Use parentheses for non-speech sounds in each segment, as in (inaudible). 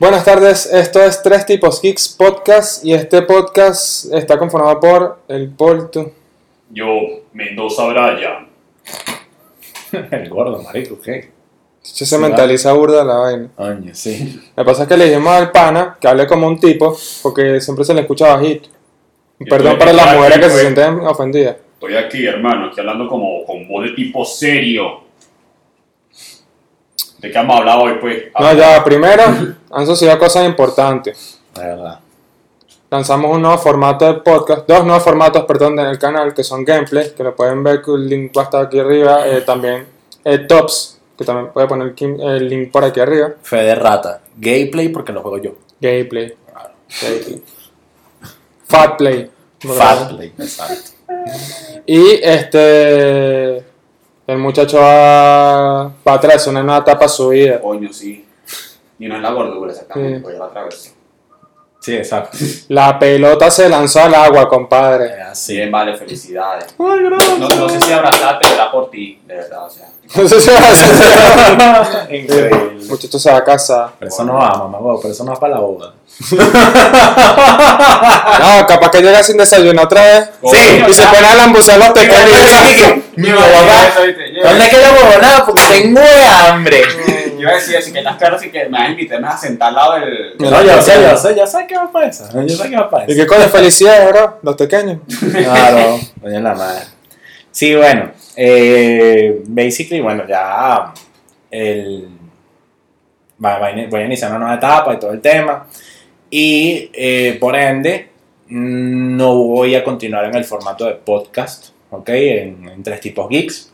Buenas tardes, esto es Tres Tipos Geeks Podcast y este podcast está conformado por el Polto. Yo, Mendoza Bryan. (laughs) El gordo, marico, ¿qué? Se, se mentaliza burda la vaina. Coño, sí. Lo que pasa es que le dijimos al pana que hable como un tipo porque siempre se le escucha bajito. Perdón estoy para las mujeres que se pues. sienten ofendidas. Estoy aquí, hermano, aquí hablando como con voz de tipo serio. ¿De qué hemos hablado hoy, pues? No, ya, primero han sucedido cosas importantes. La verdad. Lanzamos un nuevo formato de podcast, dos nuevos formatos, perdón, en el canal, que son gameplay, que lo pueden ver, que el link va a estar aquí arriba. eh, también eh, Tops, que también puede poner el, link por aquí arriba. Fe de rata. Gameplay porque lo juego yo. Gameplay. Gameplay. Fat Play. Fat play. Exacto. Y este. El muchacho va, va a atravesar una nueva etapa de su vida. Coño, sí. Y no es la gordura, exactamente, Sí. pues ya la atravesé. Sí, exacto. La pelota se lanzó al agua, compadre. Eh, Así. Bien, vale, felicidades. Ay, No, no sé si abrazarte, pero era por ti, de verdad, o sea. No sé si va a hacer. Increíble. Muchacho se va a casar. Pero eso no va, mamá, pero eso no va para la boda. No, capaz que llega sin desayuno otra vez. Sí, Y se pone a lambucear los pequeños. Mi mamá, ¿dónde es que la huevona? Porque tengo hambre. Yo iba a decir así que estás claro, así que me vas a invitarme a sentar al lado del. No, yo sé, yo sé, yo sé que va para eso. Yo sé que va para ¿Y eso. qué coño? Felicidades, bro. Los pequeños. (laughs) Claro, coño la madre. Sí, bueno, eh, basically, bueno, ya el, va- va voy a iniciar una nueva etapa y todo el tema. Y eh, por ende, no voy a continuar en el formato de podcast, ¿ok? En, en tres tipos geeks,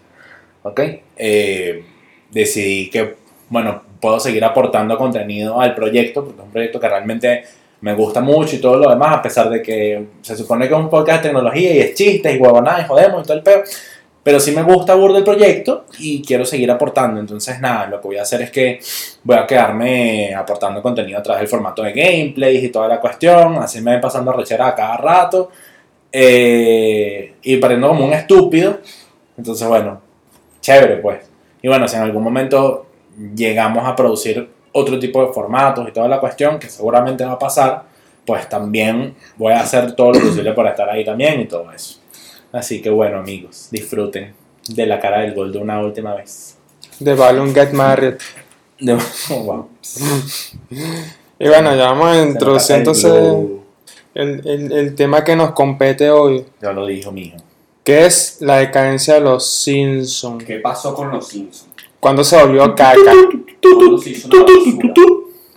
¿ok? Eh, decidí que, bueno, puedo seguir aportando contenido al proyecto, porque es un proyecto que realmente me gusta mucho y todo lo demás, a pesar de que se supone que es un podcast de tecnología y es chistes y huevonadas y jodemos y todo el peo. Pero sí me gusta burda el proyecto y quiero seguir aportando. Entonces, nada, lo que voy a hacer es que voy a quedarme aportando contenido a través del formato de gameplays y toda la cuestión. Así me voy pasando rechera a cada rato. eh, y pariendo como un estúpido. Entonces, bueno, chévere pues. Y bueno, si en algún momento llegamos a producir otro tipo de formatos y toda la cuestión, que seguramente va a pasar, pues también voy a hacer todo lo posible para estar ahí también y todo eso. Así que bueno, amigos, disfruten de la cara del gol de una última vez. De Balloon Get Married. De- (laughs) oh, wow. (laughs) Y bueno, ya vamos a introducir el entonces el, el, el tema que nos compete hoy, Ya lo dijo, mijo. que es la decadencia de los Simpsons. ¿Qué pasó con los Simpsons? Cuando se volvió caca.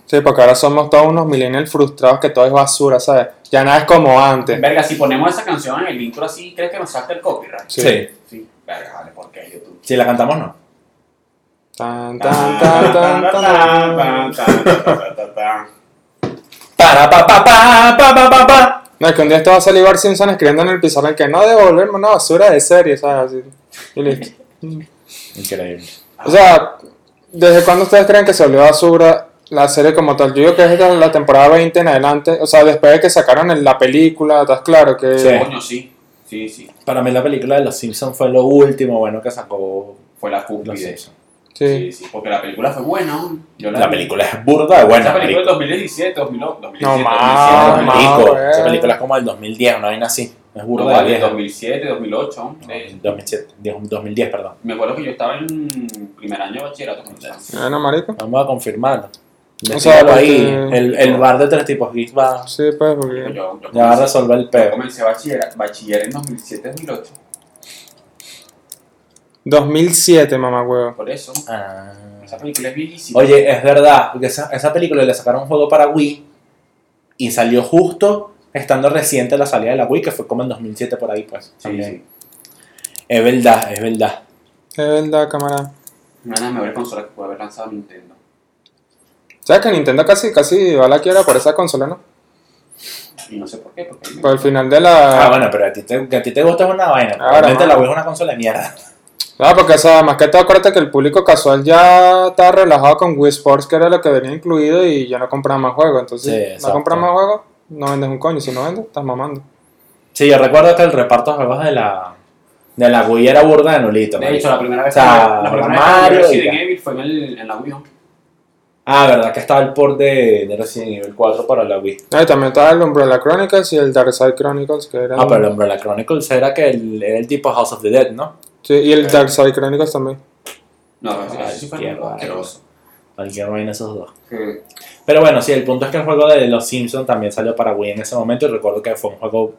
Sí, porque ahora somos todos unos millennials frustrados que todo es basura, ¿sabes? Ya nada es como antes. Verga, si ponemos esa canción en el intro así, ¿crees que nos salte el copyright? Sí. Sí. Sí. Verga, vale, ¿por qué YouTube? Si la cantamos, no. Tan, tan, tan, tan, tan. Para, pa, pa, pa, pa, pa, pa, pa. No, es que un día esto va a salir Bart Simpson escribiendo en el pizarrón que no devolverme una basura de serie, ¿sabes? Así. Y listo. Increíble. O sea, ¿desde cuándo ustedes creen que se volvió basura la serie como tal? Yo digo que es de la temporada 20 en adelante. O sea, después de que sacaron la película, ¿estás claro? Que Sí. Coño, sí. Sí, sí. Para mí la película de Los Simpsons fue lo último bueno que sacó Fue la cúspide. Sí. Sí, sí. Porque la película fue buena. ¿no? Yo La vi. película es burda de buena. Esa película es 2017, 2008, 2017, No, 2017, más, Marico, más, esa güey. película es como del 2010, una vaina así. Es burda No, de vale, vieja. 2007, 2008. No, eh, 2007, 2010, perdón. Me acuerdo que yo estaba en primer año de bachillerato con esa. Bueno, marico. Vamos a confirmarlo. O sea, ahí. que- El, el bar de tres tipos geeks va, Sí, pues, Yo, porque... yo, yo ya va a comencé, resolver el yo peo. comencé bachiller, bachiller en 2007, 2008. 2007, mamá huevo. Por eso, Ah. esa película es viejísima. Oye, es verdad, porque esa, esa película le sacaron un juego para Wii y salió justo estando reciente la salida de la Wii, que fue como en 2007 por ahí, pues. Sí, también. sí. Es verdad, es verdad. Es verdad, cámara. Una de las mejores consolas que puede haber lanzado Nintendo. ¿Sabes que Nintendo casi, casi va a la quiebra por esa consola, no? Y no sé por qué, porque. Por el final de la... Ah, bueno, pero a ti te, que a ti te gusta es una vaina. Realmente la. Wii es una consola de mierda. Ah, porque, o sea, más que todo, acuérdate que el público casual ya estaba relajado con Wii Sports, que era lo que venía incluido, y ya no compraba más juegos. Entonces, Sí, no exacto. compras más juegos, no vendes un coño. Si no vendes, estás mamando. Sí, yo recuerdo que el reparto de juegos de la, de la Wii era burda de nulito. De hecho, la primera vez O sea, que la primera Mario vez que y Resident. Evil fue en, el, en la Wii. ¿no? Ah, verdad que estaba el port de, de Resident Evil 4 para la Wii. Ah, y también estaba el Umbrella Chronicles y el Dark Side Chronicles, que era... Ah, pero el Umbrella Chronicles era que el, era el tipo House of the Dead, ¿no? Sí, y el Dark Side Chronicles también. No, Ay, ese sí fue qué Cualquier vaina esos dos. Sí. Pero bueno, sí, el punto es que el juego de Los Simpsons también salió para Wii en ese momento y recuerdo que fue un juego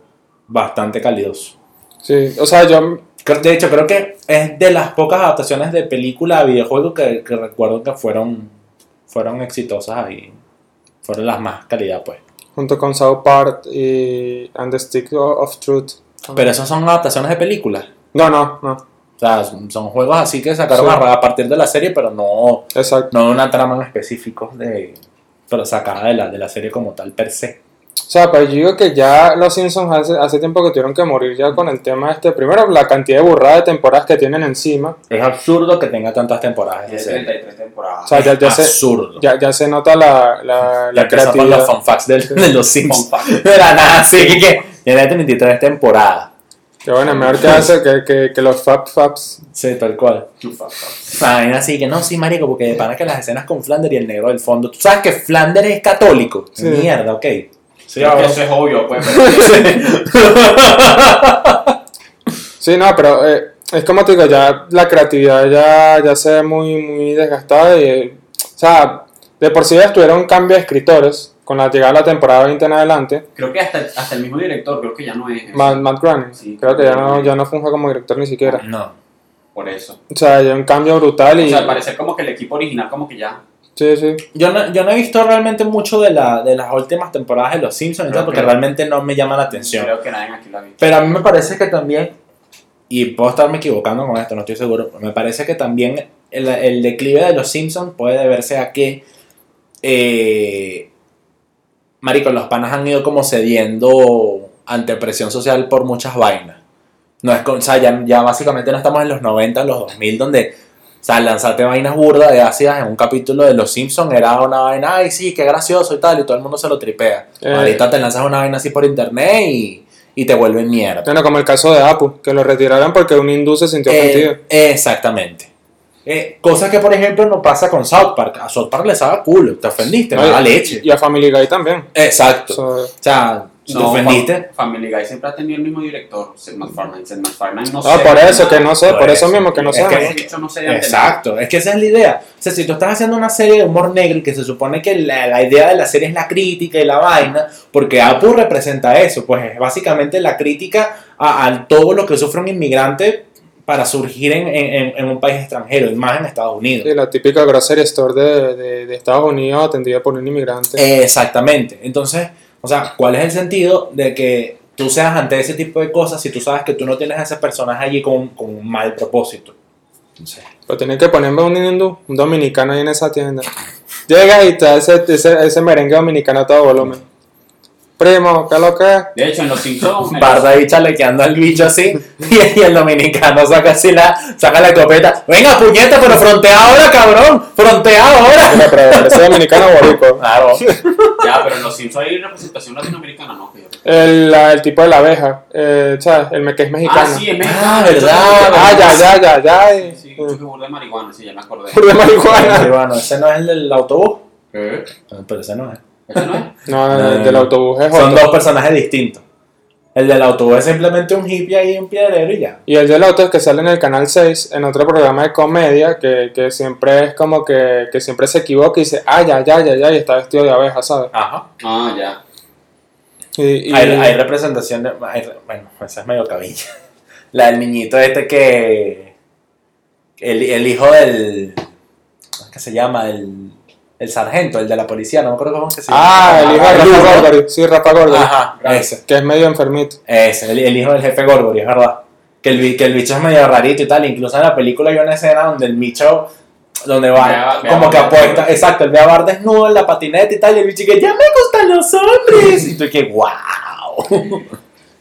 bastante calidoso. Sí, o sea, yo... De hecho, creo que es de las pocas adaptaciones de película a videojuego que, que recuerdo que fueron, fueron exitosas y fueron las más calidad, pues. Junto con South Park y And the Stick of Truth. Pero esas son adaptaciones de películas. No, no, no. O sea, son juegos así que sacaron Sí. a, a partir de la serie, pero no, Exacto. no de una trama en específico de, pero sacada de la, de la serie como tal per se. O sea, pero yo digo que ya los Simpsons hace, hace tiempo que tuvieron que morir ya con el tema este. Primero, la cantidad de burradas de temporadas que tienen encima. Es absurdo que tenga tantas temporadas de Tiene serie. 33 temporadas. O sea, ya, ya, se, absurdo. ya, ya se nota la, la, la empezó con creatividad. los fun facts de, de los Simpsons. la (laughs) nada, sí, que tiene 33 temporadas. Que bueno, mejor que hace que, que, que los Fab Fabs. Sí, tal cual. Vaina así que no, sí, marico, porque de pana que las escenas con Flanders y el negro del fondo. ¿Tú sabes que Flanders es católico? Sí. Mierda, ok. Sí, ahora- eso es obvio, pues. pero- (laughs) Sí, no, pero eh, es como te digo, ya la creatividad ya, ya se ve muy, muy desgastada. Y, eh, o sea, de por sí ya tuvieron un cambio de escritores con la llegada de la temporada 20 en adelante. Creo que hasta, hasta el mismo director, creo que ya no es. Matt, Matt Groening. Sí, creo que ya no, ya no funge como director ni siquiera. No. Por eso. O sea, ya un cambio brutal y... O sea, al parecer como que el equipo original como que ya. Sí, sí. Yo no, yo no he visto realmente mucho de, la, de las últimas temporadas de Los Simpsons y tal, Creo porque que- realmente no me llama la atención. Creo que nadie aquí la ha visto. Pero a mí me parece que también, y puedo estarme equivocando con esto, no estoy seguro, pero me parece que también el, el declive de los Simpsons puede deberse a que, eh, marico, los panas han ido como cediendo ante presión social por muchas vainas. No es con, o sea, ya, ya básicamente no estamos en los 90, en los 2000, donde, o sea, lanzarte vainas burdas de ácidas en un capítulo de Los Simpsons era una vaina, ay, sí, qué gracioso y tal, y todo el mundo se lo tripea. Eh. Ahorita te lanzas una vaina así por internet y, y te vuelve mierda. Bueno, como el caso de Apu, que lo retiraron porque un hindú se sintió ofendido. Eh, exactamente. Eh, cosa que, por ejemplo, no pasa con South Park. A South Park le sabe culo, te ofendiste, No, me da y- leche. Y a Family Guy también. Exacto. So, O sea, te No, ofendiste. Fam- Family Guy siempre ha tenido el mismo director, Seth MacFarlane. Seth MacFarlane no ah, sé. por eso, que no sé, Por por eso eso. mismo que no Es sé. ¿no? No. Exacto, es que esa es la idea. O sea, si tú estás haciendo una serie de humor negro y que se supone que la, la idea de la serie es la crítica y la vaina, porque Apu representa eso, pues es básicamente la crítica a, a todo lo que sufre un inmigrante para surgir en, en- en un país extranjero, y más en Estados Unidos. Sí, la típica grocery store de, de, de Estados Unidos atendida por un inmigrante. Eh, Exactamente. Entonces, o sea, ¿cuál es el sentido de que tú seas ante ese tipo de cosas si tú sabes que tú no tienes a ese personaje allí con, con un mal propósito? Entonces, Pero tienen que ponerme un hindú, un dominicano ahí en esa tienda. Llega y da ese, ese, ese merengue dominicano a todo volumen. Primo, ¿qué es lo que es? De hecho, en Los Simpsons. Barda ahí chalequeando al bicho así y, (laughs) y el dominicano saca así la, saca la escopeta. Venga, puñeta, pero frontea ahora, cabrón. Frontea ahora. Pero ese dominicano boricua. (laughs) Claro. Ya, pero en Los Simpsons hay representación latinoamericana, ¿no? El, la- el tipo de la abeja, eh, ¿sabes? El que es mexicano. Ah, sí, es mexicano. Ah, ¿verdad? Ah, ya, ya, ya, ya. y- Sí, mucho que burda de marihuana, sí, ya me acordé. de marihuana. Sí, bueno, ese no es el del autobús. ¿Eh? Pero ese no es. ¿Ese no es? No, No, el no, del autobús es Son otro. dos personajes distintos. El del autobús es simplemente un hippie ahí, un piedrero y ya. Y el del otro es que sale en el canal 6, en otro programa de comedia, que, que siempre es como que, que siempre se equivoca y dice, ah, ya, ya, ya, ya, y está vestido de abeja, ¿sabes? Ajá. Ah, ya. Y, y- Hay, hay representación de. hay bueno, esa es medio cabilla. (laughs) La del niñito este que. El, el hijo del. ¿Cómo es que se llama? El, el sargento, el de la policía, no me acuerdo cómo es que se llama. Ah, el hijo de Rafa ¿no? Gorgori, sí, Rafa Gorgori, Ajá, ese. que es medio enfermito. Ese, el, el hijo del jefe Gorgory, es verdad. Que el, que el bicho es medio rarito y tal. Incluso en la película hay una escena donde el bicho. Donde va, a como que Bar apuesta, exacto, el ve a Bar desnudo en la patineta y tal, y el bicho que ya me gustan los hombres. Y tú que, wow.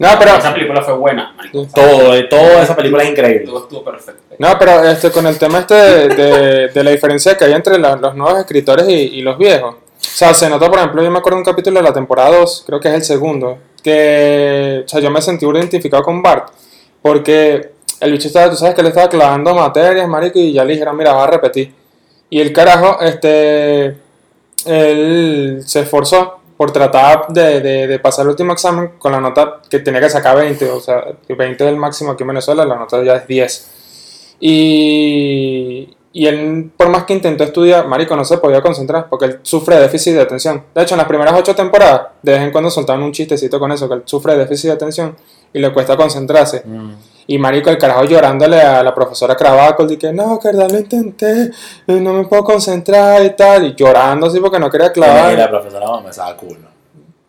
No, pero, Esa película fue buena, marico. Todo, eh, toda esa película es increíble. Todo estuvo perfecto. no, pero este, con el tema este de, de- de la diferencia que hay entre la- los nuevos escritores y, y los viejos. O sea, se nota, por ejemplo, yo me acuerdo de un capítulo de la temporada 2, creo que es el segundo, que, o sea, yo me sentí identificado con Bart, porque el bicho estaba, tú sabes que le estaba clavando materias, marico, y ya le dijeron, mira, vas a repetir. Y el carajo, este, él se esforzó por tratar de, de- de pasar el último examen con la nota que tenía que sacar 20, o sea, 20 es el máximo aquí en Venezuela, la nota ya es 10. Y, y él, por más que intentó estudiar, Marico, no se podía concentrar porque él sufre de déficit de atención. De hecho, en las primeras 8 temporadas, de vez en cuando soltaban un chistecito con eso, que él sufre de déficit de atención y le cuesta concentrarse. Mm. Y marico, el carajo llorándole a la profesora Cravaco, de que no, que verdad lo intenté, y no me puedo concentrar y tal, y llorando así porque no quería Y la clavar. profesora me estaba culo.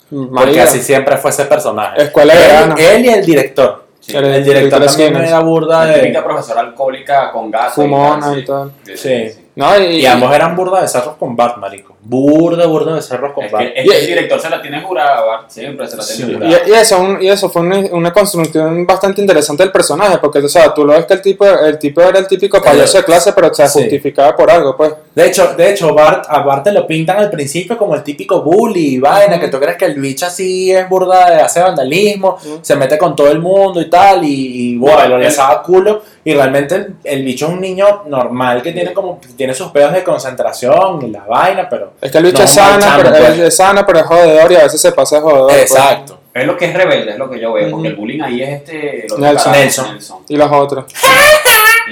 Porque Marico, así siempre fue ese personaje. Escuela de él, verano. él y el director. Sí. El- El director director también era burda La típica de. profesora alcohólica con gato. Fumona sí. y tal. Sí. No, y, Y ambos eran burda de cerros con Bart, marico. Burda, burda de cerros con Es Bart. que, es que el director se la tiene jurada, Bart. Siempre se la tiene Sí. jurada. y, y eso, un- y eso fue una, una construcción bastante interesante del personaje, porque o sea, tú lo ves que el tipo, el tipo era el típico payaso de clase, pero se Sí. justificaba por algo, pues. De hecho, de hecho Bart, a Bart te lo pintan al principio como el típico bully y vaina, que tú crees que el bicho así es burda de hacer vandalismo, se mete con todo el mundo y tal, y, y bueno, les daba culo, y realmente el, el bicho es un niño normal que tiene como, tiene sus pedos de concentración y la vaina, pero... Es que el bicho No, es sana, chamo, pero pues. es, es sana, pero es jodedor y a veces se pasa de jodedor. pues. Exacto. Es lo que es rebelde, es lo que yo veo. Porque el bullying ahí es este. Nelson. carajo, Nelson. Y los otros. (laughs)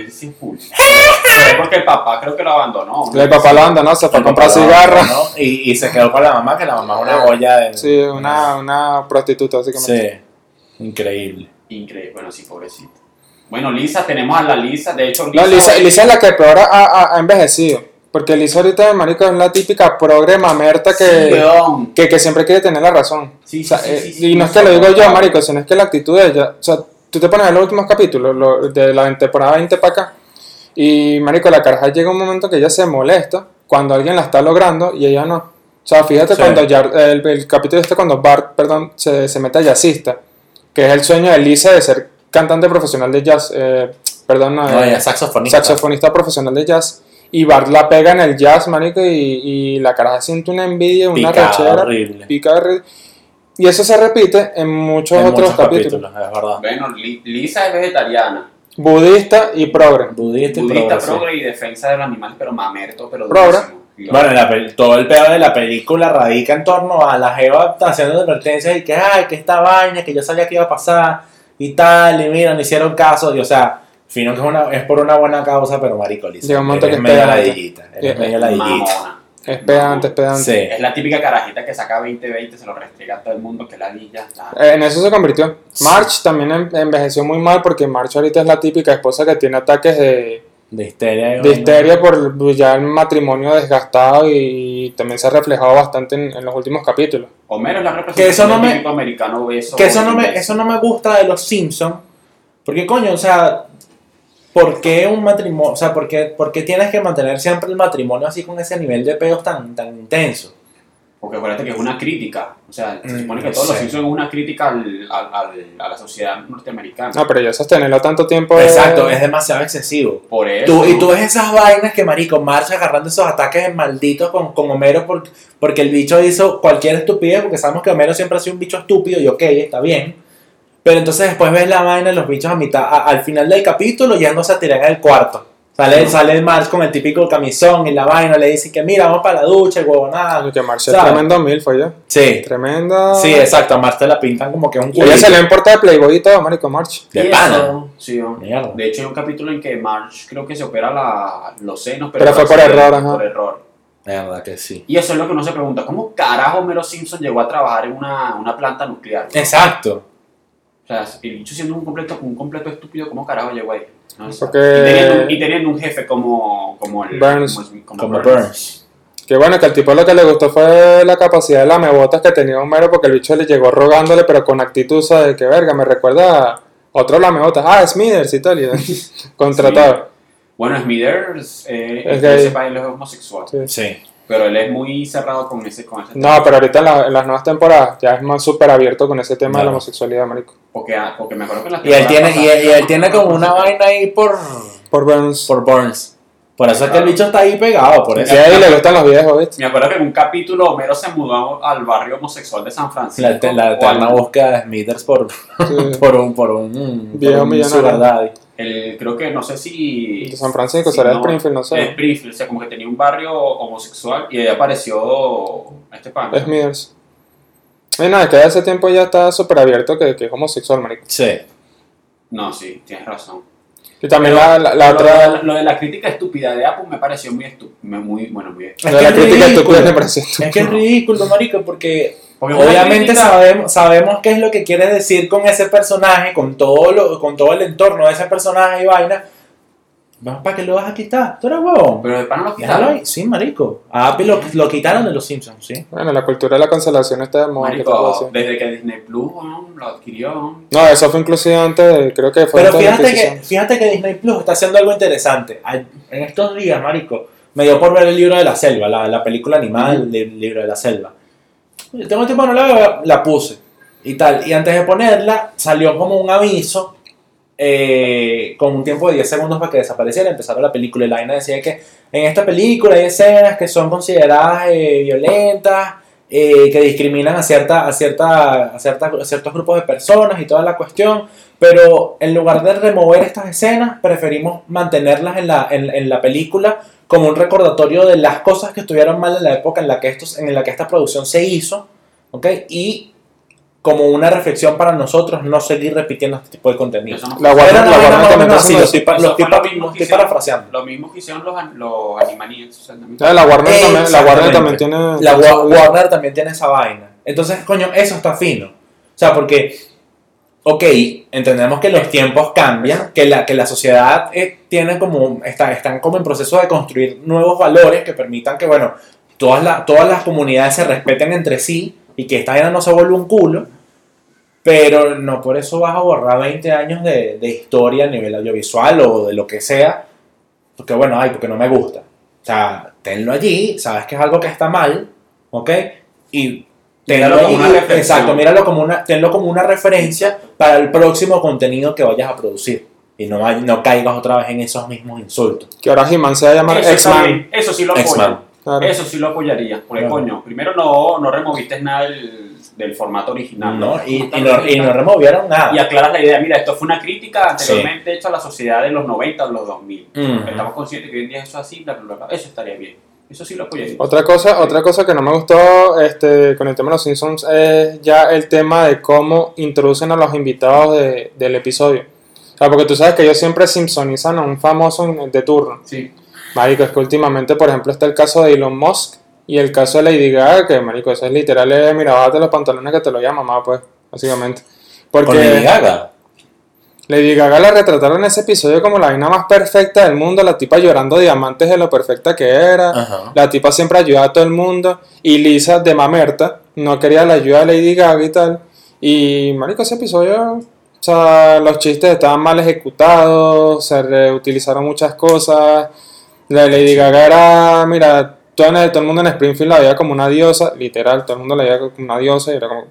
Pero es porque el papá creo que lo abandonó. ¿no? El papá lo abandonó, se fue a comprar cigarros. ¿no? Y, y se quedó con la mamá, que la mamá es una olla de... Sí, una, una prostituta, básicamente. Sí, increíble. Increíble. Bueno, sí, pobrecito. Bueno, Lisa, tenemos a la Lisa. De hecho, No, Lisa, Lisa es la que peor ha, ha- ha envejecido. Porque Lisa ahorita de marico es la típica progre mamerta que, que, que siempre quiere tener la razón. Sí, O sea, sí, eh, sí, sí, y no es que lo digo yo, marico, sino es que la actitud de ella. O sea, tú te pones a los últimos capítulos lo- de la temporada 20 para acá. Y marico, la caraja llega un momento que ella se molesta cuando alguien la está logrando y ella no. O sea, fíjate Sí. cuando Jar- el, el capítulo este cuando Bart, perdón, se, se mete a jazzista, que es el sueño de Lisa de ser cantante profesional de jazz. eh, perdón, no, No, eh, saxofonista. saxofonista profesional de jazz. Y Bart la pega en el jazz, marico, y, y la caraja siente una envidia, una Picada, rechera. horrible. pica horrible. Y eso se repite en muchos En otros muchos capítulos. capítulos, es verdad. Bueno, Li- Lisa es vegetariana. Budista y progre. Budista y Budista, progre, sí. progre y defensa de los animales, pero mamerto, pero Progre. Bueno, la todo el pedo de la película radica en torno a la Jeva haciendo advertencias y que, ay, que esta vaina, que yo sabía que iba a pasar y tal, y mira, no hicieron caso. Y, o sea, fino que es, una, es por una buena causa, pero marico, Lisa, Llega un momento eres que es medio ladillita. Eres medio ladillita. Es pedante, es pedante. Sí. Es la típica carajita que saca 20-20, se lo restriega a todo el mundo, que la villa. Eh, En eso se convirtió. March también en- envejeció muy mal porque March ahorita es la típica esposa que tiene ataques de, De histeria. de histeria por ya el matrimonio desgastado y también se ha reflejado bastante en, en los últimos capítulos. Homero es la Que representación eso no del me- americano obeso. Que eso no, me, eso no me gusta de los Simpsons. Porque, coño, o sea, ¿por qué un matrimonio? O sea, ¿por qué, por qué tienes que mantener siempre el matrimonio así con ese nivel de pedos tan, tan intenso? Porque acuérdate que es una crítica. O sea, se Mm, supone que todos los sí. Simpsons es una crítica al, al- al- a la sociedad norteamericana. No, pero ya sostenerlo tanto tiempo. Exacto, es demasiado excesivo. Por eso. Tú, y tú ves esas vainas que, marico, marcha agarrando esos ataques malditos con, con Homero por- porque el bicho hizo cualquier estupidez, porque sabemos que Homero siempre ha sido un bicho estúpido y ok, está bien. Pero entonces después ves la vaina de los bichos a mitad, a- al final del capítulo yéndose a tirar en el cuarto. Sale, sale el March con el típico camisón y la vaina, le dice que mira, vamos para la ducha, huevonada. Que March es tremendo mil, fue ya. Sí, Tremenda. sí, exacto, a March te la pintan como que es un Ella culito. se le en portada de Playboy y todo, marico, March. De Y pana. sí. Mierda. De hecho, hay un capítulo en que Marge creo que se opera la, los senos, pero, Pero fue por error, ajá. Por error. Mierda que sí. Y eso es lo que uno se pregunta, ¿cómo carajo Homero Simpson llegó a trabajar en una, una planta nuclear? Exacto. O sea, el bicho siendo un completo, un completo estúpido, ¿cómo carajo llegó ahí? No, o sea, Porque- y, teniendo, un- y teniendo un jefe como, como el Burns. Como, como Como Burns. Burns. Que bueno, que al tipo lo que le gustó fue la capacidad de lamebotas que tenía Homero porque el bicho le llegó rogándole, pero con actitud, ¿sabes? Que verga, me recuerda a otro lamebotas. Ah, Smithers y tal. Y (laughs) contratado. Bueno, Smithers, eh, Es es que gay. sepa, él es homosexual. Sí. Sí. Pero él es muy cerrado con ese, con ese No, pero ahorita en, la- en las nuevas temporadas ya es más súper abierto con ese tema de la homosexualidad, marico. Porque, ah, porque me acuerdo que en la Y él tiene, y él, y él tiene como una vaina ahí por, Por Burns. por Burns. Por eso es que el bicho está ahí pegado, por Y eso. a él le gustan los viejos, ¿viste? Me acuerdo que en un capítulo Homero se mudó al barrio homosexual de San Francisco. La, la al- búsqueda de Smithers por, Sí. (laughs) por un, por un, Viejo por un daddy. El, creo que no sé si. De San Francisco, si será no, Springfield, no sé. Springfield, o sea, como que tenía un barrio homosexual y ahí apareció este pan. Es Smithers. Y nada, que de ese tiempo ya está súper abierto que, que es homosexual, marico. Sí. No, sí, tienes razón. Y también Pero la, la, la lo, otra... de, lo de la crítica estúpida de Apple me pareció muy estúpido. Muy, bueno, muy Es de que la es crítica ridículo. estúpida me pareció Es que es ridículo, marico, porque Obviamente crítica- sabemos, sabemos qué es lo que quiere decir con ese personaje, con todo, lo, con todo el entorno de ese personaje y vaina. Vamos, ¿Para qué lo vas a quitar? Tú eres huevón. Pero de pana lo quitaron. Sí, marico. A Apple lo, lo quitaron de los Simpsons, sí. Bueno, la cultura de la cancelación está de moda. ¿qué te puedo Marico, desde que Disney Plus lo adquirió. No, eso fue inclusive antes, de- creo que fue Pero antes de la fíjate que, fíjate que Disney Plus está haciendo algo interesante. En estos días, marico, me dio por ver el libro de la selva, la, la película animada del del libro de la selva. Tengo tiempo no la la puse y tal. Y antes de ponerla, salió como un aviso eh, con un tiempo de 10 segundos para que desapareciera. Empezaron la película y la decía que en esta película hay escenas que son consideradas eh, violentas, eh, que discriminan a, cierta, a, cierta, a, cierta- a ciertos grupos de personas y toda la cuestión. Pero en lugar de remover estas escenas, preferimos mantenerlas en la, en, en la película como un recordatorio de las cosas que estuvieron mal en la época en la que, estos, en la que esta producción se hizo, ¿ok? Y como una reflexión para nosotros no seguir repitiendo este tipo de contenido. Eso no La Era la vaina también así, lo estoy, parafraseando. Lo mismo que hicieron los, an- los Animaniacs. o sea, también. Ah, La Warner, también, la Warner también tiene... La Wa- Warner también tiene esa vaina. Entonces, coño, eso está fino. O sea, porque, ok, entendemos que los tiempos cambian, que la, que la sociedad eh, tiene como, está, están como en proceso de construir nuevos valores que permitan que, bueno, todas, la- todas las comunidades se respeten entre sí y que esta vaina no se vuelva un culo. Pero no por eso vas a borrar 20 años de, de historia a nivel audiovisual o de lo que sea. Porque bueno, ay, porque no me gusta. O sea, tenlo allí, sabes que es algo que está mal, ¿ok? Y tenlo Míralo como una exacto, míralo como una, tenlo como una referencia para el próximo contenido que vayas a producir. Y no, no caigas otra vez en esos mismos insultos. Que ahora He-Man se va a llamar X-Man. eso sí lo apoyo. Claro. Eso sí lo apoyaría. Porque, Claro. coño, primero no, no removiste nada del, del formato original. ¿no? Y, y no, y no removieron nada. Y aclaras la idea, mira, esto fue una crítica anteriormente hecha a la sociedad de los 90 o los 2000. Ujú. Estamos conscientes que hoy en día eso es así, bla, bla, bla, bla. Eso estaría bien. Eso sí lo apoyaría. Otra cosa, otra cosa que no me gustó este, con el tema de los Simpsons es ya el tema de cómo introducen a los invitados de- del episodio. O sea, porque tú sabes que ellos siempre simpsonizan a un famoso de turno. Sí. Marico, es que últimamente, por ejemplo, está el caso de Elon Musk y el caso de Lady Gaga, que, marico, eso es literal, mira, bájate los pantalones que te lo llama mamá, pues, básicamente. Porque Con Lady Gaga. Lady Gaga la retrataron en ese episodio como la vaina más perfecta del mundo, la tipa llorando diamantes de lo perfecta que era. Ajá. La tipa siempre ayudaba a todo el mundo. Y Lisa, de mamerta, no quería la ayuda de Lady Gaga y tal. Y, marico, ese episodio, o sea, los chistes estaban mal ejecutados, se reutilizaron muchas cosas. La de Lady Gaga era, mira, todo, en- todo el mundo en Springfield la veía como una diosa, literal, todo el mundo la veía como una diosa y era como,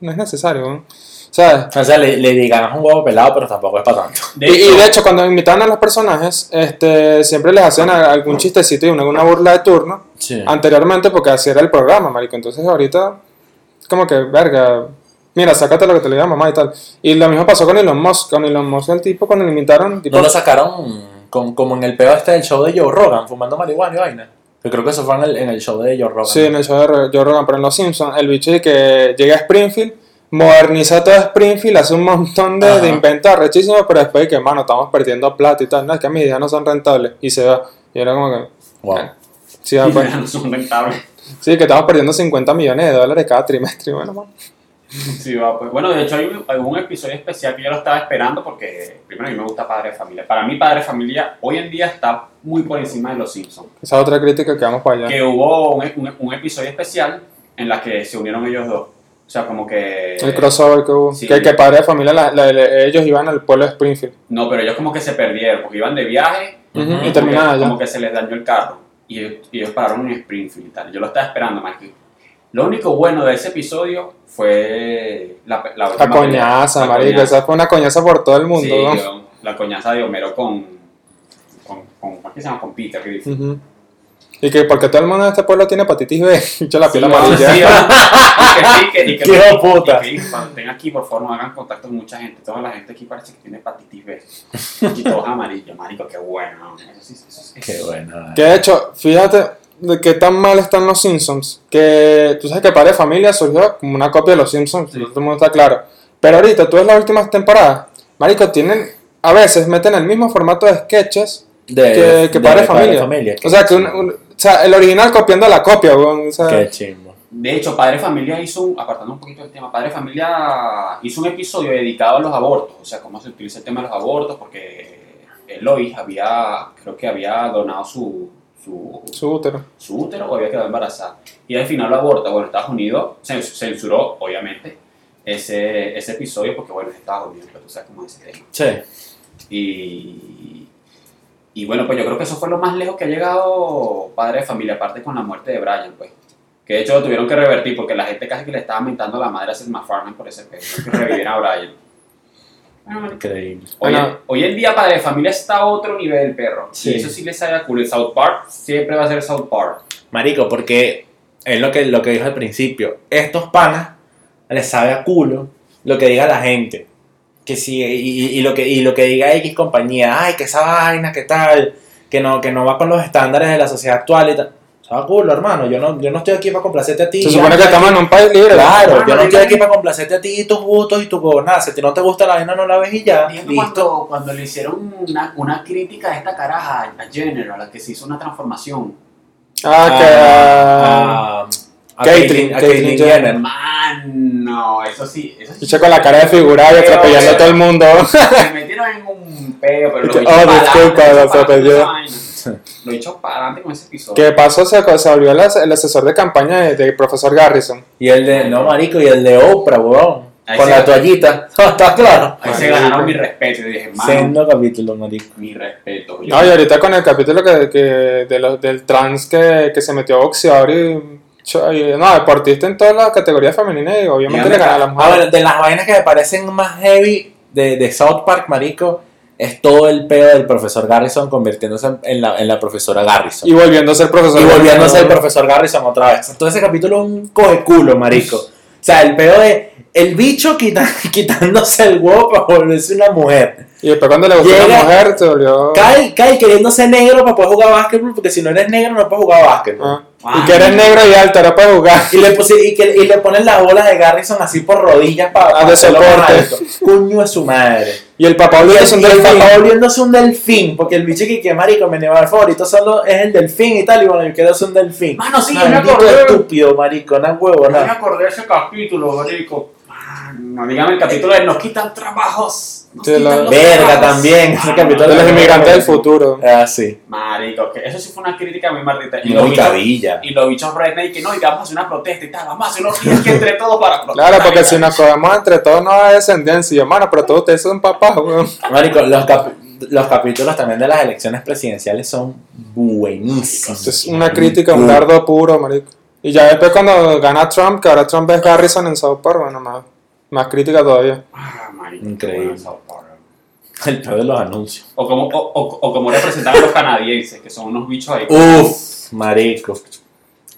no es necesario, ¿no? ¿Sabes? O sea, le, Lady Gaga es un huevo pelado, pero tampoco es para tanto. De y, de hecho, cuando invitaban a los personajes, este, siempre les hacían algún chistecito y una, una burla de turno Sí. anteriormente porque así era el programa, marico. Entonces ahorita, como que, verga, mira, sácate lo que te le diga mamá y tal. Y lo mismo pasó con Elon Musk. Con Elon Musk, el tipo, cuando lo invitaron, tipo, ¿No lo sacaron con- como en el peo este del show de Joe Rogan, fumando marihuana y vaina? Yo creo que eso fue en el, en el show de Joe Rogan. sí, en el show de Joe Rogan, pero en Los Simpsons, el bicho de que llega a Springfield, moderniza todo Springfield, hace un montón de, de inventos arrechísimos, pero después de que, mano, estamos perdiendo plata y tal. No, es que mis ideas no son rentables. Y se va. Y era como que, Wow. sí, va, (laughs) pues. no son rentables. Sí, que estamos perdiendo 50 millones de dólares cada trimestre. Bueno, man. (laughs) Sí, va, pues. Bueno, de hecho hay un, hay un episodio especial que yo lo estaba esperando porque primero a mí me gusta Padre de Familia. Para mí Padre de Familia hoy en día está muy por encima de Los Simpsons. esa es otra crítica que vamos para allá. Que hubo un, un- un episodio especial en la que se unieron ellos dos. O sea, como que... El crossover que hubo. Sí. Que, que padre de familia, la- la- la- ellos iban al pueblo de Springfield. No, pero ellos como que se perdieron porque iban de viaje Ujú, Ujú. Y como terminaban que, allá. como que se les dañó el carro y ellos, y ellos pararon en Springfield y tal. Yo lo estaba esperando, Mikey. Lo único bueno de ese episodio fue la, la, La coñaza. La marico. coñaza. Esa fue una coñaza por todo el mundo. Sí, ¿no? yo- la coñaza de Homero con, con, con ¿cómo es que se llama? Con Peter Griffin. Ujú. Y que porque todo el mundo en este pueblo tiene hepatitis B, (laughs) yo la piel Sí, amarilla. (laughs) sí, y que sí, que- y que- ¡Qué de y puta! que cuando estén aquí, por favor, no hagan contacto con mucha gente. Toda la gente aquí parece que tiene hepatitis B. Y todos amarillos, marico, qué bueno. Eso sí, eso sí. Qué bueno. Que de hecho, fíjate de qué tan mal están los Simpsons. Que tú sabes que Padre de Familia surgió como una copia de los Simpsons, Sí. todo el mundo está claro. Pero ahorita, tú ves las últimas temporadas, Marico, tienen, a veces meten el mismo formato de sketches De, que, que Padre de Familia. O sea, que un- un- o sea, el original copiando la copia. O sea, Qué chimbo. De hecho, Padre Familia hizo un, apartando un poquito del tema, Padre Familia hizo un episodio dedicado a los abortos, o sea, cómo se utiliza el tema de los abortos, porque Eloy había, creo que había donado su, su, su útero. su útero o había quedado embarazada. Y al final lo aborta. Bueno, Estados Unidos cens- censuró, obviamente, ese, ese episodio porque, bueno, es Estados Unidos, pero tú sabes cómo es ese tema. Sí. Y, y bueno, pues yo creo que eso fue lo más lejos que ha llegado Padre de Familia, aparte con la muerte de Brian, pues. Que de hecho lo tuvieron que revertir porque la gente casi que le estaba mentando a la madre a Seth MacFarlane por ese pedo. Que revivieran a Brian. Marico, Increíble. Hoy, Bueno. hoy en día Padre de Familia está a otro nivel, perro. Sí. Y eso sí les sale a culo. El South Park siempre va a ser South Park. Marico, porque es lo que, lo que dijo al principio. Estos panas les sabe a culo lo que diga la gente. Que si, y lo que, y lo que diga X compañía, ay, que esa vaina, que tal, que no, que no va con los estándares de la sociedad actual y tal. Sabe a culo, hermano. Yo no, yo no estoy aquí para complacerte a ti. Se supone que estamos en un país libre. Claro, Hermano, yo no estoy aquí para complacerte a ti y tus gustos y tus gobernadas. Si a ti no te gusta la vaina, no la ves y ya. Listo. cuando, cuando le hicieron una, una crítica a esta caraja, a Jenner, a la que se hizo una transformación. Ah, que. a, a Caitlyn, Caitlyn, a Caitlyn Caitlyn Jenner. Mano, eso sí. Eso sí con la cara de figurada y atropellando a todo el mundo. Se metieron en un peo, pero lo que, (laughs) oh, disculpa, lo lo Lo hizo para adelante con ese episodio. ¿Qué pasó? Se, se volvió el, as- el asesor de campaña de- del profesor Garrison. Y el de, no, marico, y el de Oprah, weón. Ahí Con la toallita. (laughs) ¿Está claro? Ahí se ganaron mi respeto. Y dije, mano, Sendo capítulo, marico. mi respeto. No, y ahorita con el capítulo que, que de los- del trans que, que se metió a boxeador y, No, deportista en todas las categorías femeninas y obviamente Y le gana a la A mujer. ver, de las vainas que me parecen más heavy de, de South Park, marico, es todo el pedo del profesor Garrison convirtiéndose en- la, en la profesora Garrison. Y volviendo a ser profesor. Y volviendo a ser profesor Garrison otra vez. Todo ese capítulo es un coge culo, marico. O sea, el pedo de el bicho quita- (laughs) quitándose el huevo para volverse una mujer. Y después cuando le gustó a la Llega- mujer, se volvió. Kai, Kai queriéndose negro para poder jugar básquetbol, porque si no eres negro no puedes jugar básquetbol. Ah. Y que eres negro y alto, ahora puedes jugar. Y le, pusi- y, que- y le ponen las bolas de Garrison así por rodillas para Ah, de soporte. Coño es su madre. Y el papá ser un y el delfín. papá volviéndose un delfín, porque el bicho que, que marico, mi animal favorito solo es el delfín y tal, y bueno, yo quiero ser un delfín. Mano, sí, yo me acordé. estúpido, marico, no huevo, Yo me nada. acordé de ese capítulo, marico. No, dígame el capítulo de nos quitan trabajos. Nos quitan los Verga trabajos. también, ese Ah, capítulo De los inmigrantes del futuro. Ah, sí. Marico, que eso sí fue una crítica muy maldita. Y los Muy bichos, cabilla. y los bichos redneck que no, y que vamos a hacer una protesta y tal, vamos a hacer unos días que entre todos para protestar. Claro, porque y si nos cogemos entre todos no hay descendencia. Y yo, mano, pero todos ustedes son papás, weón. Marico, los, cap- los capítulos también de las elecciones presidenciales son buenísimos. Es una crítica, un dardo puro, marico. Y ya después cuando gana Trump, que ahora Trump es Garrison en South Park, bueno, más, más crítica todavía. Ah, marico, Increíble. El peor de los anuncios. O como, o, o- o como representan a los canadienses, que son unos bichos ahí. Uf, marico.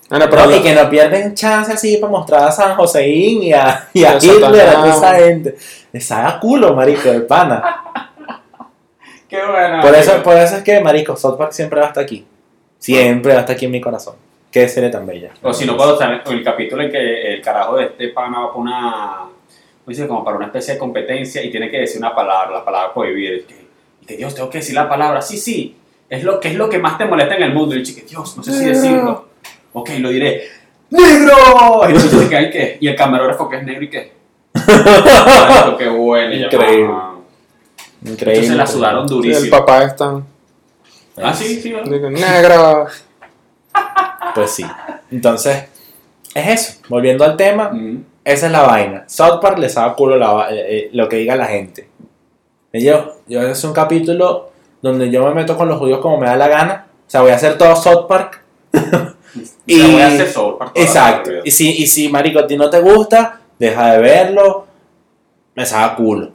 Bueno, pero No, y que no pierden chance así para mostrar a San Joseín y a, y a Hitler, a toda Satanás. esa gente. Les haga culo, marico, de pana. (laughs) Qué bueno. Por eso, por eso es que, marico, South Park siempre va hasta aquí. Siempre va hasta aquí en mi corazón. Qué serie tan bella. O si no puedo estar el capítulo en que el carajo de este pana va para una. ¿Cómo dice? Como para una especie de competencia y tiene que decir una palabra, la palabra prohibir. Y que, y que Dios, tengo que decir la palabra. Sí, sí. Es lo que es lo que más te molesta en el mundo. Y el chico, Dios, no sé si decirlo. Ok, lo diré. ¡Negro! Y el chico se queda, ¿y qué? Y el camarógrafo que es negro, ¿y qué? Qué bueno. Increíble. Increíble. Entonces la sudaron sí, durísimo. el papá es tan Ah, sí, sí. digo, negro. (laughs) Pues sí. Entonces, es eso. Volviendo al tema, Mm. Esa es la vaina. South Park les da culo la eh, eh, lo que diga la gente. Y yo, yo es un capítulo donde yo me meto con los judíos como me da la gana. O sea, voy a hacer todo South Park. (laughs) Y voy a hacer South Park Exacto. Y si, y si, marico, a ti no te gusta, deja de verlo. Me saca culo.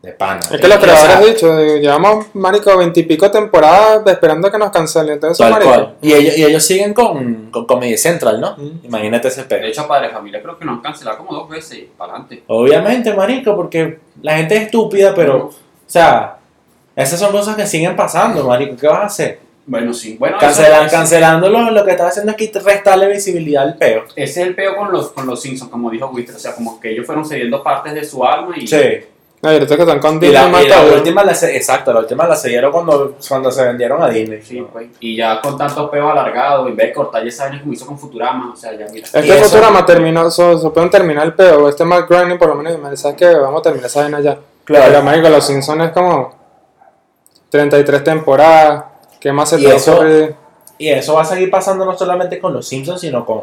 De pana. Es que los creadores han dicho, llevamos, marico, veintipico temporadas esperando que nos cancelen. Entonces, Tal marico. cual. Y ellos, y ellos siguen con, con Comedy Central, ¿no? Mm. Imagínate ese De pedo. hecho, Padre Familia creo que nos han cancelado como dos veces y para adelante. Obviamente, marico, porque la gente es estúpida, pero, o sea, esas son cosas que siguen pasando, marico. ¿Qué vas a hacer? Bueno, sí. Bueno, Cancelan, eso- cancelándolo, lo que estás haciendo es que restarle visibilidad al peo. Ese es el peo con los, con los Simpsons, como dijo Wister. O sea, como que ellos fueron cediendo partes de su alma y. Sí. Y ahorita que están con Y Disney la, y última, la, exacto, la última la se cuando, cuando se vendieron a Disney. Sí, pues. Y ya con tantos peos alargados, en vez de cortar ya esa como hizo con Futurama, o sea, ya mira. Y Este eso- Futurama terminó, so, so pueden terminar el pedo. Este Matt Groening por lo menos me dice que vamos a terminar esa vaina ya. Claro. Pero marico, los Simpsons es como 33 temporadas. ¿Qué más se Y te eso- ocurre? Y eso va a seguir pasando no solamente con los Simpsons, sino con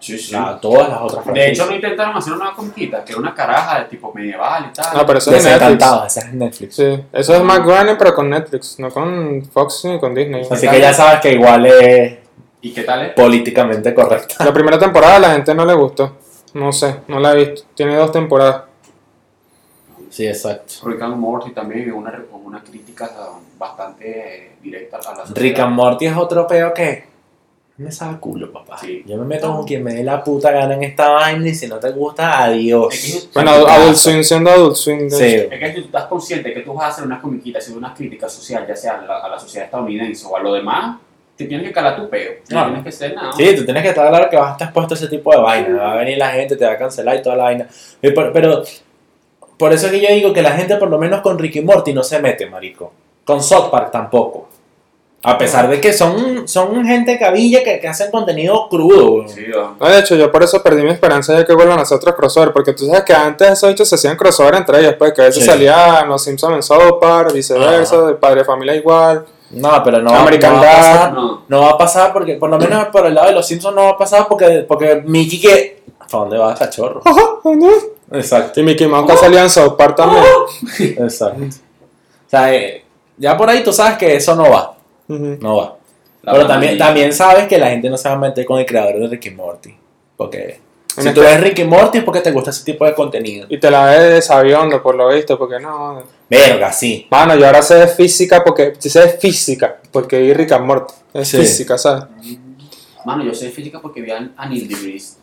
Sí, sí. la- todas las otras De hecho, no intentaron hacer una nueva conquista, que era una caraja de tipo medieval y tal. No, pero eso es Netflix. Esa es Netflix. Sí, eso es Matt Groening pero con Netflix, no con Fox ni con Disney. Así que ya sabes que igual es ¿Y qué tal es? políticamente correcta. La primera temporada a la gente no le gustó. No sé, no la he visto. Tiene dos temporadas. Sí, exacto. Rick and Morty también una, una crítica bastante directa a la sociedad. Rick and Morty es otro peo que me sabe culo, papá. Sí. Yo me meto con quien me dé la puta gana en esta vaina y si no te gusta, adiós. Es que- Bueno, Adult Swim siendo Adult Swim. de Sí. Es que tú estás consciente que tú vas a hacer una comiquita, haciendo una crítica social, ya sea a la, a la sociedad estadounidense o a lo demás, te tienes que calar tu peo. No No. tienes que ser nada. Sí, tú tienes que estar claro que vas a estar expuesto a ese tipo de vaina. Va a venir la gente, te va a cancelar y toda la vaina. Y por- Pero por eso es que yo digo que la gente, por lo menos con Ricky Morty, no se mete, marico. Con South Park tampoco. A pesar de que son, son gente cabilla que, que hacen contenido crudo. Sí, ¿no? No, de hecho, yo por eso perdí mi esperanza de que vuelvan a hacer otros crossover, porque tú sabes que antes esos hechos se hacían crossover entre ellos, pues que a veces Sí. salían los Simpsons en South Park, viceversa, de Padre de Familia igual. No, pero no, va- American no va a Dad. pasar. No. No va a pasar porque, por lo menos por el lado de los Simpsons, no va a pasar porque, porque Mickey que. ¿Para dónde va, cachorro? Exacto. Y Mickey Mouse que salía en South Park también. Exacto. O sea, eh, ya por ahí tú sabes que eso no va. No va. La Pero también, también sabes que la gente no se va a meter con el creador de Ricky Morty. Porque En si este- tú ves Ricky Morty es porque te gusta ese tipo de contenido. Y te la ves de sabiondo, por lo visto, porque no. Verga, sí. Mano, yo ahora sé de física porque. Si sé de física, porque vi Rick and Morty. Es Sí. física, ¿sabes? Mano, yo sé de física porque vi a Neil deGrasse.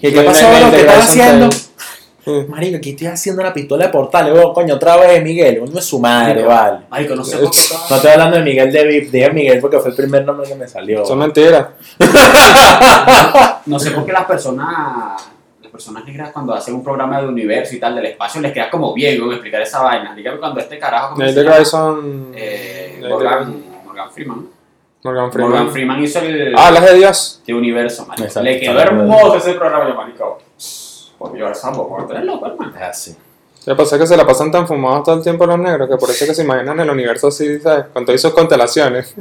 ¿Y qué pasó? ¿Qué estás haciendo? Sí. Marico, aquí estoy haciendo la pistola de portales, weón. Coño, otra vez Miguel. Uno es su madre, vale. Marico, no sé por qué. No estoy hablando de Miguel de VIP, dije Miguel porque fue el primer nombre que me salió. Son mentiras. No sé por qué las personas, las personas negras cuando hacen un programa de universo y tal del espacio les queda como bien ¿no? explicar esa vaina. Dígame cuando este carajo Tyson. Eh, Morgan, Morgan Freeman. Morgan Freeman. Morgan Freeman hizo el Ah, las de Dios. de universo, marico. Exacto. Le quedó hermoso ese programa, yo, marico. Porque yo sambo, tú eres loco, hermano. Es así. Lo que pasa es que se la pasan tan fumados todo el tiempo los negros que por eso es que se imaginan el universo así, ¿sabes? Con todas sus constelaciones.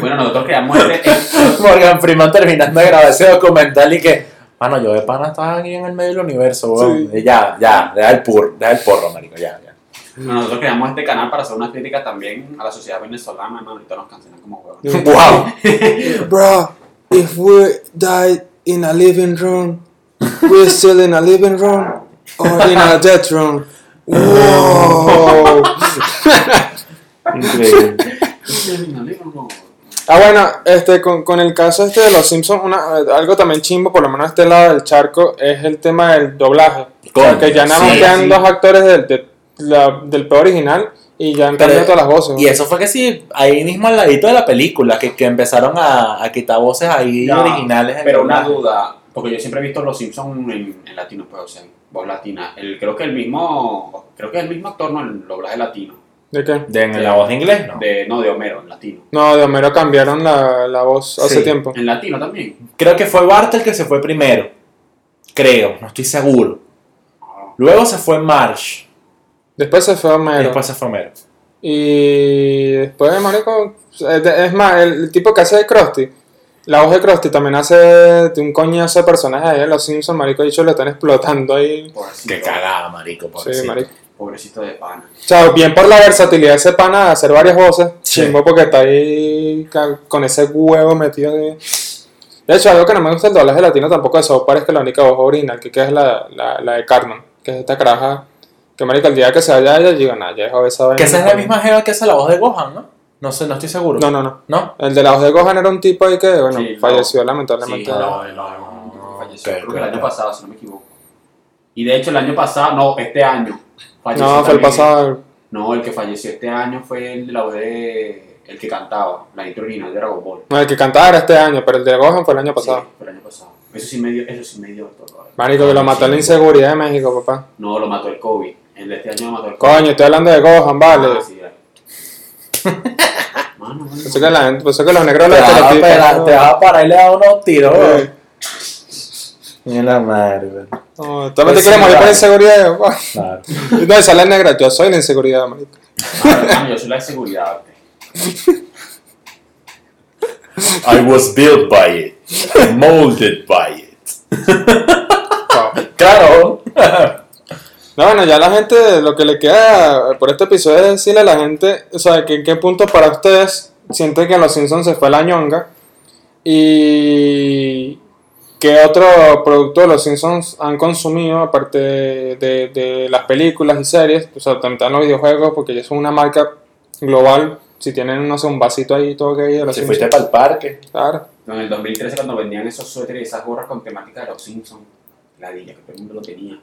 Bueno, nosotros creamos este. (laughs) Morgan Freeman terminando de grabar ese documental y que, mano, yo de pana estaba aquí en el medio del universo, weón. Sí. Y Ya, ya, deja el porro, deja el porro, marico, ya, ya. Bueno, nosotros creamos este canal para hacer una crítica también a la sociedad venezolana, hermano. Ahorita nos cancelan como huevos. wow. (laughs) Bro, if we died in a living room, we're still in a living room or in a death room. Wow. Increíble. Ah, bueno, este, con, con el caso este de los Simpsons, una, algo también chimbo, por lo menos este lado del charco, es el tema del doblaje. O sea, Coño, que ya nada más sí, quedan sí. dos actores del, de- la- del peor original y ya han Pero- cambiado todas las voces. Y eso fue que sí, ahí mismo al ladito de la película, que, que empezaron a, a quitar voces ahí Ya, originales. en Pero una doblaje. duda, porque yo siempre he visto Los Simpsons en, en latino, pues, o sea, en voz latina. El, creo que el mismo, creo que es el mismo actor, no, el doblaje latino. ¿De qué? ¿De en la voz de inglés? No. De, no, de Homero, en latino. No, de Homero cambiaron la, la voz hace Sí. tiempo. En latino también. Creo que fue Bart el que se fue primero. Creo, no estoy seguro. Luego se fue Marsh. Después se fue Y Homero. después se fue Homero. Y después, marico, es de- es más, el tipo que hace de Krusty, la voz de Krusty también hace de un coñazo de personajes ahí en Los Simpsons, marico, dicho, lo están explotando ahí. Pobrecito, Qué cagada, marico. Sí, pobrecito. marico. pobrecito de pana. O sea, bien por la versatilidad de ese pana de hacer varias voces, Sí. chimbo porque está ahí con ese huevo metido de... De hecho, algo que no me gusta del doblaje latino tampoco de South Park es que la única voz original que queda es la, la, la de Carmen, que es esta caraja Que marico, el día que se vaya ella, digo, nah, ya dejó esa vaina. Que esa es la misma jeva que hace la voz de Gohan, ¿no? No sé, no estoy seguro. No, no, no. ¿No? El de la voz de Gohan era un tipo ahí que, bueno, Sí, no. falleció Sí, lamentablemente. no, no, no, falleció. ok, Creo que el ok. año pasado, si no me equivoco. Y de hecho, el año pasado, no, este año. falleció no, fue el también. pasado. No, el que falleció este año fue el de la voz de. El que cantaba, la intro original de Dragon Ball. No, el que cantaba era este año, pero el de Gohan fue el año pasado. Sí, fue el año pasado. Eso sí me dio, eso sí me dio dolor. Marico, que lo mató la inseguridad de México, papá. No, lo mató el COVID. El de este año lo mató el COVID. Coño, estoy hablando de Gohan, vale. Ah, sí, vale. Mano, que, la gente, pensé que los negros Te los vas, a estereotipan, pegar- ¿no? te vas a parar y le das unos tiros, weón. Mira la madre, weón. No, también te Pues quieres morir por inseguridad, papá. Claro. (laughs) Y no, sale negra, yo soy la inseguridad, marico. Yo soy la seguridad. ok. I was built by it. Molded by it. Claro. No, bueno, ya la gente, lo que le queda por este episodio es decirle a la gente, o sea, que en qué punto para ustedes sienten que en Los Simpsons se fue la ñonga y qué otro producto de Los Simpsons han consumido aparte de, de- de las películas y series, o sea, también están los videojuegos porque ya son una marca global, si tienen, no sé, un vasito ahí todo de Los Si Simpsons, fuiste para el parque. claro. No, en el 2013 cuando vendían esos suéteres y esas gorras con temática de los Simpsons. La dilla que todo el mundo lo tenía.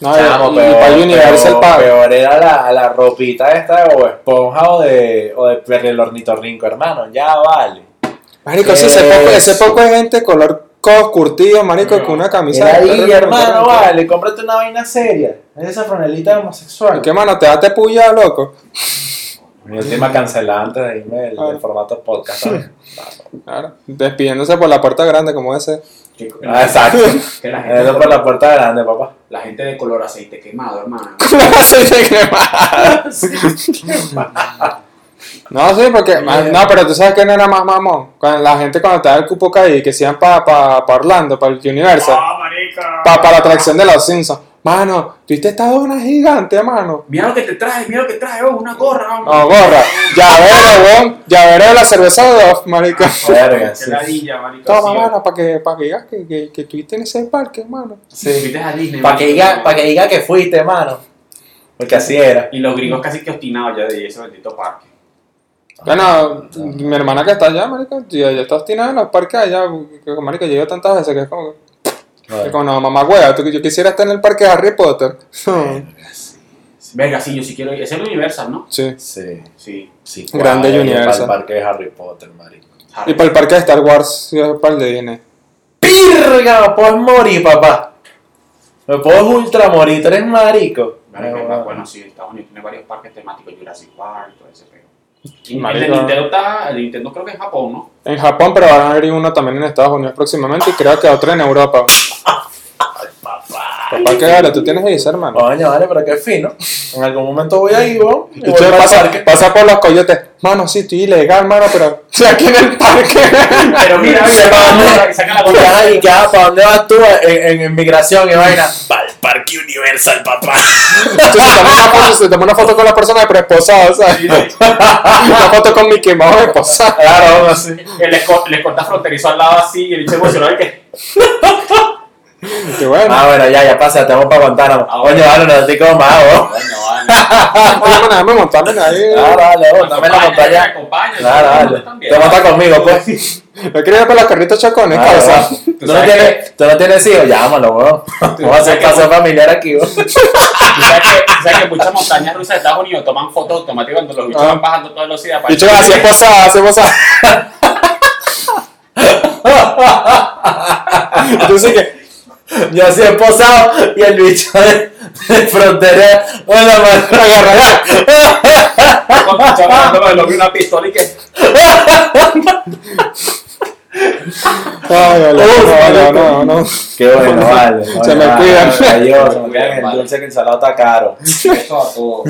No, Chamo, y, y peor, para Universal peor, paga. peor era la, la ropita esta de Bob Esponja o de, o de Perry el Ornitorrinco, hermano. Ya vale. Marico, sí, ese poco, ese poco de gente color codos curtidos, marico, No. con una camisa Mira de ahí, perro hermano, vale. Cómprate una vaina seria. Esa franelita homosexual. ¿Y qué mano? ¿Te das puya, loco? Mi última cancelada antes de irme del, Ah. del formato podcast. ¿sabes? (laughs) Claro, despidiéndose por la puerta grande como ese. Que, Ah, exacto. (laughs) que la, gente, Eso por la puerta grande, papá. la gente de color aceite quemado, hermano. (laughs) Aceite quemado. no, sí, porque. No, pero tú sabes que no era más mamón. Cuando la gente cuando estaba el cupo caí, que se iban para pa, pa Orlando, para el Universal, ¡Ah, marica! para la atracción de los Simpsons. Mano, ¿tuviste esta dona gigante, mano? Mira lo que te trae, mira lo que trae, oh, una gorra. hombre. No, gorra. Llavero, weón. Llavero de la cerveza de Off, marico. Verga, Qué sí. Toma, sí, mano, para que, pa que digas que, que, que estuviste en ese parque, mano. Sí. Fuiste a Disney. Para que, diga, pa' que diga que fuiste, mano. Porque así era. Y los gringos casi que obstinados ya de ese bendito parque. Bueno, mi hermana que está allá, marico, ya, ya está obstinada en los parques allá, que marico, llevo tantas veces que es como, que es como no, mamá hueá, tú, yo quisiera estar en el parque de Harry Potter. Verga, sí, yo sí quiero ir. Es el Universal, ¿no? sí. Sí. Sí. Sí, Grande Universal. Para el parque de Harry Potter, marico. Y para el parque de Star Wars, es para el de Disney. ¡Pirga! Me puedes morir, papá. Me puedo ultra morir. Tú eres marico. Bueno. bueno, sí, Estados Unidos tiene varios parques temáticos, Jurassic Park, todo ese pego. Y el de Nintendo está, el Nintendo creo que en Japón, ¿no? En Japón, pero van a abrir uno también en Estados Unidos próximamente y creo que otro en Europa. Papá, ¿qué vale? ¿Tú tienes eso, hermano? Coño, vale, pero qué fino. En algún momento voy ahí, weón. Y tú pasa, pasa por los coyotes. Mano, sí, estoy ilegal, mano, pero estoy aquí en el parque. Pero mira, (laughs) Se mira, saca la Y bolsa. y ya, ¿para dónde vas tú en, en, en migración y vaina? Para el Parque Universal, papá. Entonces, se toma una foto, se toma una foto con la persona pero esposada, ¿sabes? Una foto con mi quemado esposada. Claro, vamos así. El escolta fronterizo al lado así y el bicho emocionado que. Qué bueno. Ah, bueno, ya, ya pasa, te vamos para Guantánamo. Ah, Coño, bueno. vale, no estoy como más, weón. Coño, vale. Déjame, montarme ahí. Claro, dale, vos, dame la montaña. acompaña, Claro, dale. Te montas conmigo, pues. (laughs) Me quería ir para los carritos cabeza. va. ¿Tú, no tienes, tú no tienes hijos, llámalo, weón. Vamos a hacer paso familiar aquí, weón. (laughs) Tú sabes que, tú sabes que muchas montañas rusas de Estados Unidos toman fotos automáticas cuando los bichos Ah. van bajando a toda velocidad. yo, así esposada, así esposada. (laughs) Entonces, que Yo así esposado y el bicho de, de frontera. Bueno, man. agarra Cuando el chaval lo vi una pistola y que. Ay, vale, Uf, no, no, no, no. Qué bueno, vale. Se me cuidan. Se (laughs) me Cuidan, el vale. dulce que el salado está caro. Eso a todo.